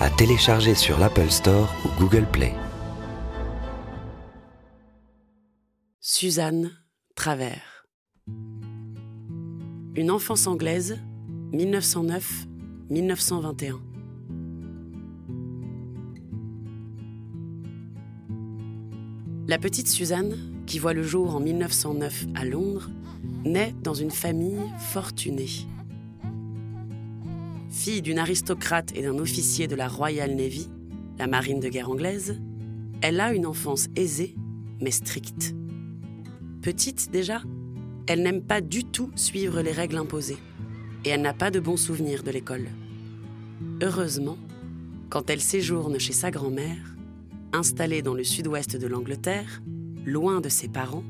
à télécharger sur l'Apple Store ou Google Play. Suzanne Travers. Une enfance anglaise, 1909-1921. La petite Suzanne, qui voit le jour en 1909 à Londres, naît dans une famille fortunée. Fille d'une aristocrate et d'un officier de la Royal Navy, la marine de guerre anglaise, elle a une enfance aisée mais stricte. Petite déjà, elle n'aime pas du tout suivre les règles imposées et elle n'a pas de bons souvenirs de l'école. Heureusement, quand elle séjourne chez sa grand-mère, Installée dans le sud-ouest de l'Angleterre, loin de ses parents,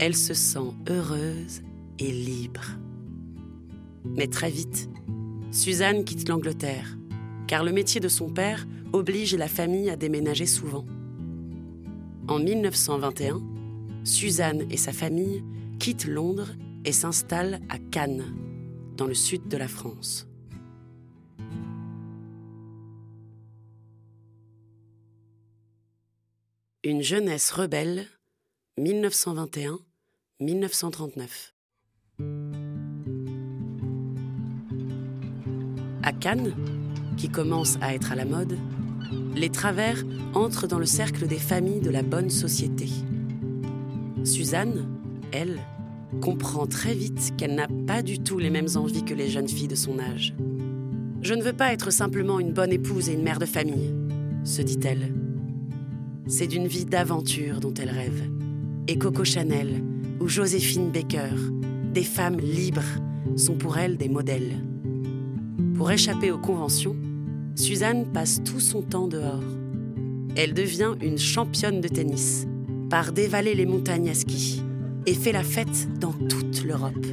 elle se sent heureuse et libre. Mais très vite, Suzanne quitte l'Angleterre, car le métier de son père oblige la famille à déménager souvent. En 1921, Suzanne et sa famille quittent Londres et s'installent à Cannes, dans le sud de la France. Une jeunesse rebelle, 1921-1939. À Cannes, qui commence à être à la mode, les travers entrent dans le cercle des familles de la bonne société. Suzanne, elle, comprend très vite qu'elle n'a pas du tout les mêmes envies que les jeunes filles de son âge. Je ne veux pas être simplement une bonne épouse et une mère de famille, se dit-elle. C'est d'une vie d'aventure dont elle rêve. Et Coco Chanel ou Joséphine Baker, des femmes libres, sont pour elle des modèles. Pour échapper aux conventions, Suzanne passe tout son temps dehors. Elle devient une championne de tennis, part dévaler les montagnes à ski et fait la fête dans toute l'Europe.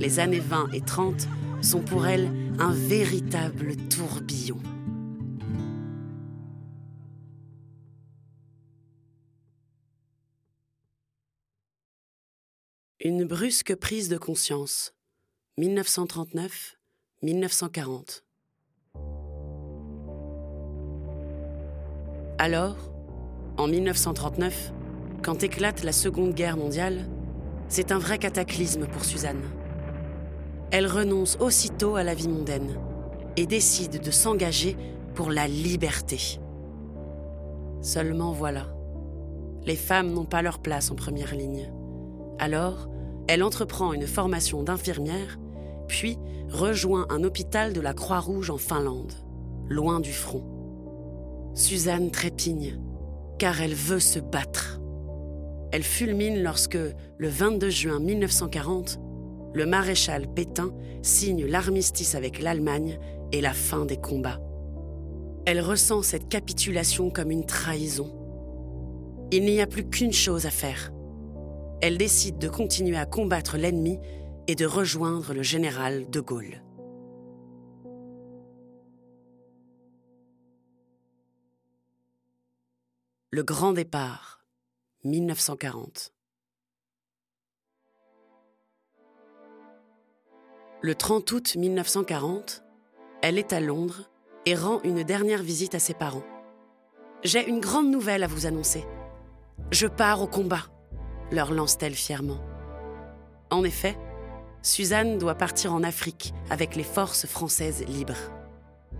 Les années 20 et 30 sont pour elle un véritable tourbillon. Une brusque prise de conscience. 1939-1940. Alors, en 1939, quand éclate la Seconde Guerre mondiale, c'est un vrai cataclysme pour Suzanne. Elle renonce aussitôt à la vie mondaine et décide de s'engager pour la liberté. Seulement voilà, les femmes n'ont pas leur place en première ligne. Alors, elle entreprend une formation d'infirmière, puis rejoint un hôpital de la Croix-Rouge en Finlande, loin du front. Suzanne trépigne, car elle veut se battre. Elle fulmine lorsque, le 22 juin 1940, le maréchal Pétain signe l'armistice avec l'Allemagne et la fin des combats. Elle ressent cette capitulation comme une trahison. Il n'y a plus qu'une chose à faire, elle décide de continuer à combattre l'ennemi et de rejoindre le général de Gaulle. Le grand départ, 1940. Le 30 août 1940, elle est à Londres et rend une dernière visite à ses parents. J'ai une grande nouvelle à vous annoncer. Je pars au combat leur lance-t-elle fièrement. En effet, Suzanne doit partir en Afrique avec les forces françaises libres,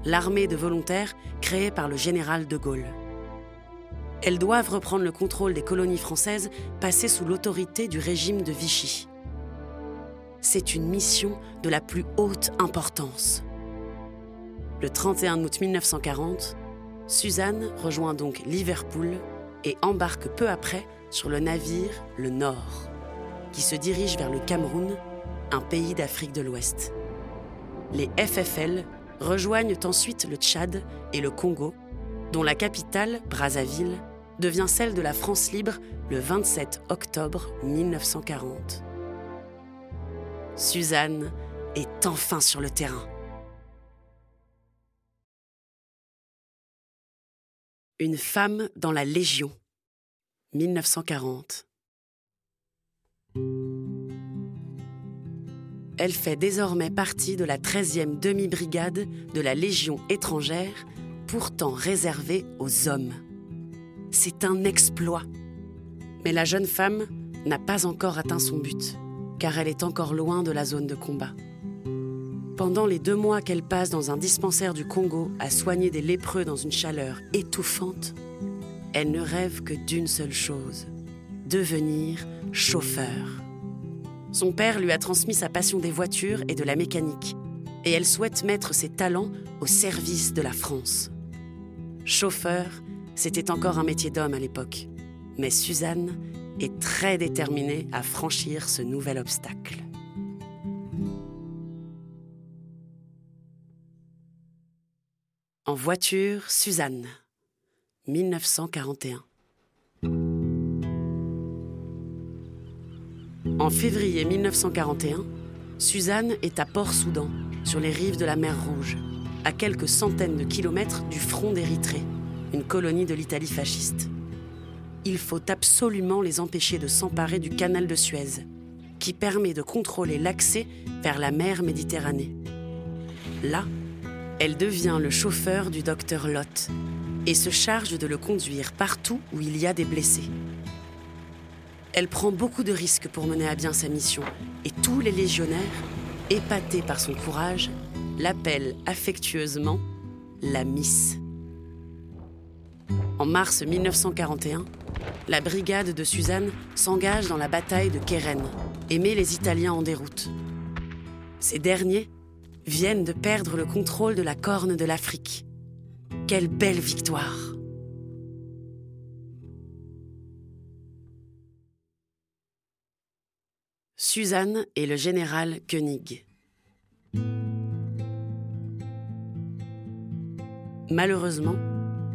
l'armée de volontaires créée par le général de Gaulle. Elles doivent reprendre le contrôle des colonies françaises passées sous l'autorité du régime de Vichy. C'est une mission de la plus haute importance. Le 31 août 1940, Suzanne rejoint donc Liverpool et embarque peu après sur le navire le Nord, qui se dirige vers le Cameroun, un pays d'Afrique de l'Ouest. Les FFL rejoignent ensuite le Tchad et le Congo, dont la capitale, Brazzaville, devient celle de la France libre le 27 octobre 1940. Suzanne est enfin sur le terrain. Une femme dans la Légion, 1940. Elle fait désormais partie de la 13e demi-brigade de la Légion étrangère, pourtant réservée aux hommes. C'est un exploit. Mais la jeune femme n'a pas encore atteint son but, car elle est encore loin de la zone de combat. Pendant les deux mois qu'elle passe dans un dispensaire du Congo à soigner des lépreux dans une chaleur étouffante, elle ne rêve que d'une seule chose, devenir chauffeur. Son père lui a transmis sa passion des voitures et de la mécanique, et elle souhaite mettre ses talents au service de la France. Chauffeur, c'était encore un métier d'homme à l'époque, mais Suzanne est très déterminée à franchir ce nouvel obstacle. En voiture, Suzanne, 1941. En février 1941, Suzanne est à Port-Soudan, sur les rives de la mer Rouge, à quelques centaines de kilomètres du front d'Érythrée, une colonie de l'Italie fasciste. Il faut absolument les empêcher de s'emparer du canal de Suez, qui permet de contrôler l'accès vers la mer Méditerranée. Là, elle devient le chauffeur du docteur Lott et se charge de le conduire partout où il y a des blessés. Elle prend beaucoup de risques pour mener à bien sa mission et tous les légionnaires, épatés par son courage, l'appellent affectueusement la Miss. En mars 1941, la brigade de Suzanne s'engage dans la bataille de Keren et met les Italiens en déroute. Ces derniers viennent de perdre le contrôle de la corne de l'Afrique. Quelle belle victoire Suzanne et le général Koenig. Malheureusement,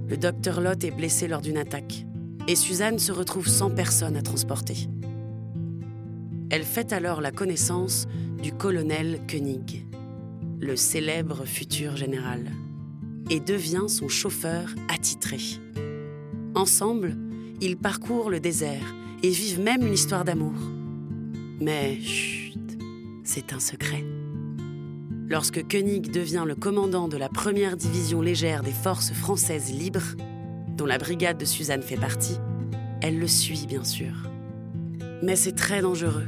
le docteur Lott est blessé lors d'une attaque et Suzanne se retrouve sans personne à transporter. Elle fait alors la connaissance du colonel Koenig le célèbre futur général, et devient son chauffeur attitré. Ensemble, ils parcourent le désert et vivent même une histoire d'amour. Mais chut, c'est un secret. Lorsque Koenig devient le commandant de la première division légère des forces françaises libres, dont la brigade de Suzanne fait partie, elle le suit bien sûr. Mais c'est très dangereux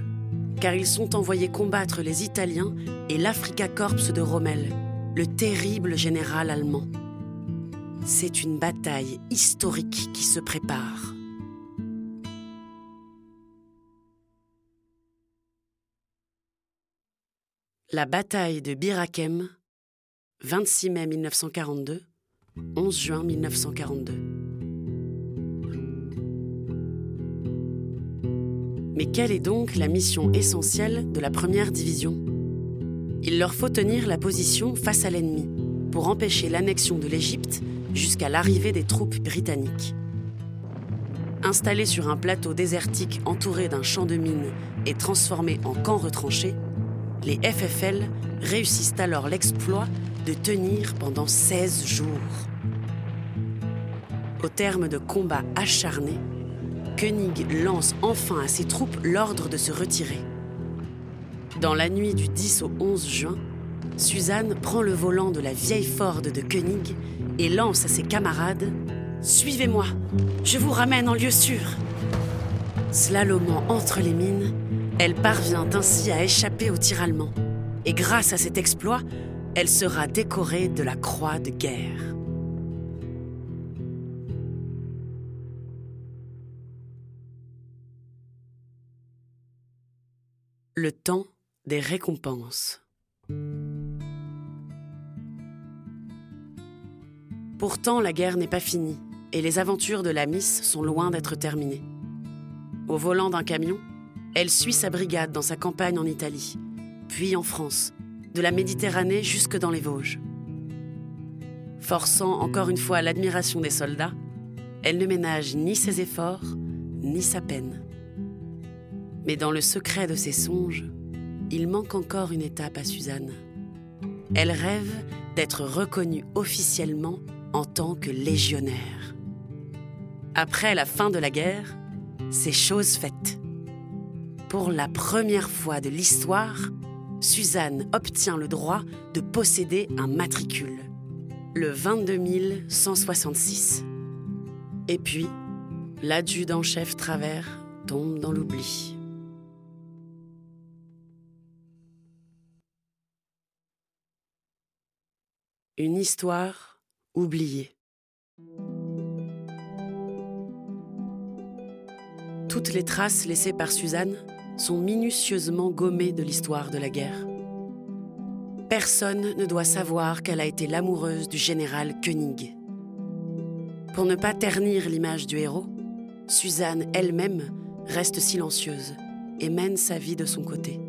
car ils sont envoyés combattre les Italiens et l'Africa Corps de Rommel, le terrible général allemand. C'est une bataille historique qui se prépare. La bataille de Birakem, 26 mai 1942, 11 juin 1942. Mais quelle est donc la mission essentielle de la première division? Il leur faut tenir la position face à l'ennemi pour empêcher l'annexion de l'Égypte jusqu'à l'arrivée des troupes britanniques. Installés sur un plateau désertique entouré d'un champ de mines et transformés en camp retranché, les FFL réussissent alors l'exploit de tenir pendant 16 jours. Au terme de combats acharnés, Koenig lance enfin à ses troupes l'ordre de se retirer. Dans la nuit du 10 au 11 juin, Suzanne prend le volant de la vieille Ford de Koenig et lance à ses camarades Suivez-moi, je vous ramène en lieu sûr. Slalomant entre les mines, elle parvient ainsi à échapper au tir allemand. Et grâce à cet exploit, elle sera décorée de la Croix de guerre. le temps des récompenses. Pourtant, la guerre n'est pas finie et les aventures de la Miss sont loin d'être terminées. Au volant d'un camion, elle suit sa brigade dans sa campagne en Italie, puis en France, de la Méditerranée jusque dans les Vosges. Forçant encore une fois l'admiration des soldats, elle ne ménage ni ses efforts, ni sa peine. Mais dans le secret de ses songes, il manque encore une étape à Suzanne. Elle rêve d'être reconnue officiellement en tant que légionnaire. Après la fin de la guerre, c'est chose faite. Pour la première fois de l'histoire, Suzanne obtient le droit de posséder un matricule, le 22 166. Et puis, l'adjudant-chef Travers tombe dans l'oubli. Une histoire oubliée. Toutes les traces laissées par Suzanne sont minutieusement gommées de l'histoire de la guerre. Personne ne doit savoir qu'elle a été l'amoureuse du général Koenig. Pour ne pas ternir l'image du héros, Suzanne elle-même reste silencieuse et mène sa vie de son côté.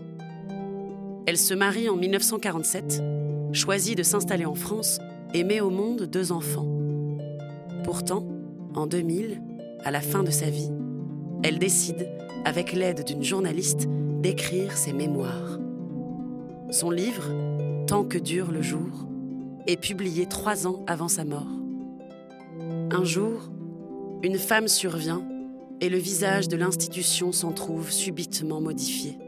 Elle se marie en 1947, choisit de s'installer en France et met au monde deux enfants. Pourtant, en 2000, à la fin de sa vie, elle décide, avec l'aide d'une journaliste, d'écrire ses mémoires. Son livre, Tant que dure le jour, est publié trois ans avant sa mort. Un jour, une femme survient et le visage de l'institution s'en trouve subitement modifié.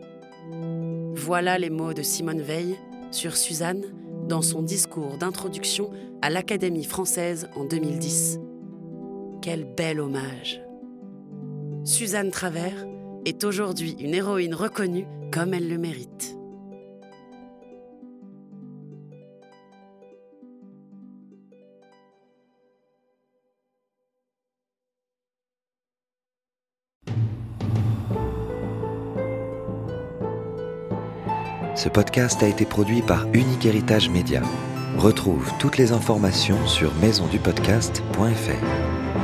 Voilà les mots de Simone Veil sur Suzanne dans son discours d'introduction à l'Académie française en 2010. Quel bel hommage Suzanne Travers est aujourd'hui une héroïne reconnue comme elle le mérite. Ce podcast a été produit par Unique Héritage Média. Retrouve toutes les informations sur maisondupodcast.fr.